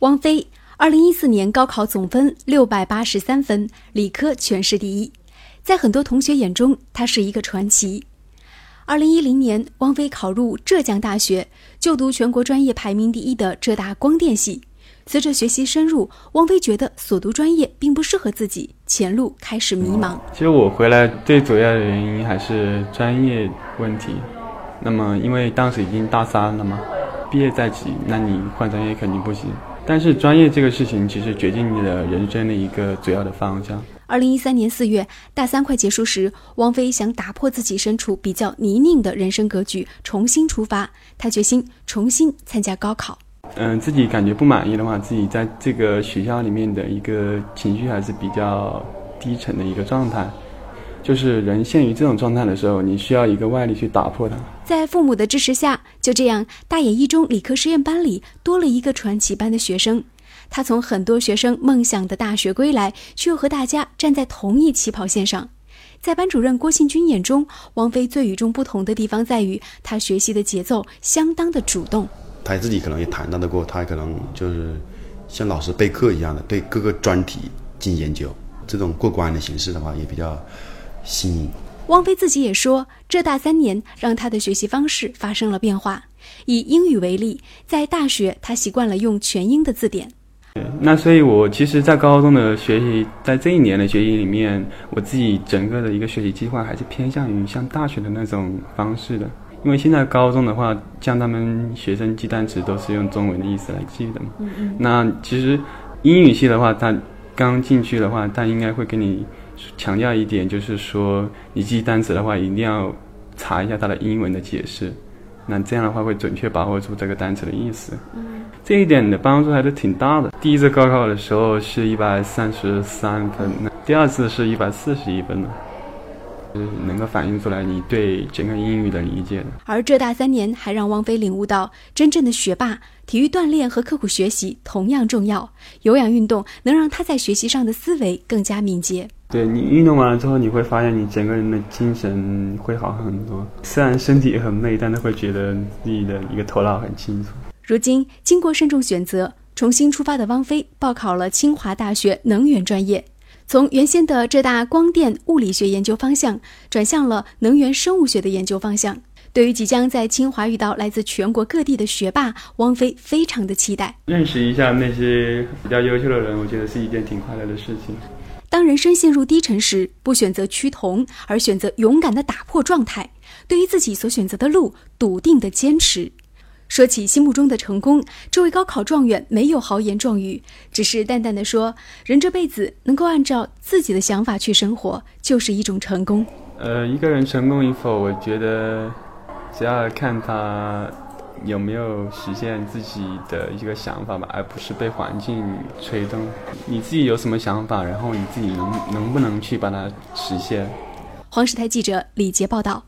汪飞，二零一四年高考总分六百八十三分，理科全市第一，在很多同学眼中，他是一个传奇。二零一零年，汪飞考入浙江大学，就读全国专业排名第一的浙大光电系。随着学习深入，汪飞觉得所读专业并不适合自己，前路开始迷茫。其实我回来最主要的原因还是专业问题。那么，因为当时已经大三了嘛，毕业在即，那你换专业肯定不行。但是专业这个事情，其实决定你的人生的一个主要的方向。二零一三年四月，大三快结束时，王菲想打破自己身处比较泥泞的人生格局，重新出发。她决心重新参加高考。嗯，自己感觉不满意的话，自己在这个学校里面的一个情绪还是比较低沉的一个状态。就是人陷于这种状态的时候，你需要一个外力去打破它。在父母的支持下，就这样，大冶一中理科实验班里多了一个传奇般的学生。他从很多学生梦想的大学归来，却又和大家站在同一起跑线上。在班主任郭庆军眼中，王菲最与众不同的地方在于，他学习的节奏相当的主动。他自己可能也谈到的过，他可能就是像老师备课一样的，对各个专题进行研究。这种过关的形式的话，也比较新颖。汪菲自己也说，浙大三年让他的学习方式发生了变化。以英语为例，在大学他习惯了用全英的字典。那所以，我其实，在高中的学习，在这一年的学习里面，我自己整个的一个学习计划还是偏向于像大学的那种方式的。因为现在高中的话，像他们学生记单词都是用中文的意思来记的嘛。嗯嗯。那其实英语系的话，他刚进去的话，他应该会跟你。强调一点，就是说你记单词的话，一定要查一下它的英文的解释，那这样的话会准确把握住这个单词的意思。嗯，这一点的帮助还是挺大的。第一次高考的时候是一百三十三分，那第二次是一百四十一分呢。能够反映出来你对整个英语的理解的。而浙大三年还让汪飞领悟到，真正的学霸，体育锻炼和刻苦学习同样重要。有氧运动能让他在学习上的思维更加敏捷。对你运动完了之后，你会发现你整个人的精神会好很多。虽然身体很累，但是会觉得自己的一个头脑很清楚。如今，经过慎重选择，重新出发的汪飞报考了清华大学能源专业。从原先的浙大光电物理学研究方向，转向了能源生物学的研究方向。对于即将在清华遇到来自全国各地的学霸，汪飞非常的期待。认识一下那些比较优秀的人，我觉得是一件挺快乐的事情。当人生陷入低沉时，不选择趋同，而选择勇敢的打破状态，对于自己所选择的路，笃定的坚持。说起心目中的成功，这位高考状元没有豪言壮语，只是淡淡的说：“人这辈子能够按照自己的想法去生活，就是一种成功。”呃，一个人成功与否，我觉得只要看他有没有实现自己的一个想法吧，而不是被环境推动。你自己有什么想法，然后你自己能能不能去把它实现？黄石台记者李杰报道。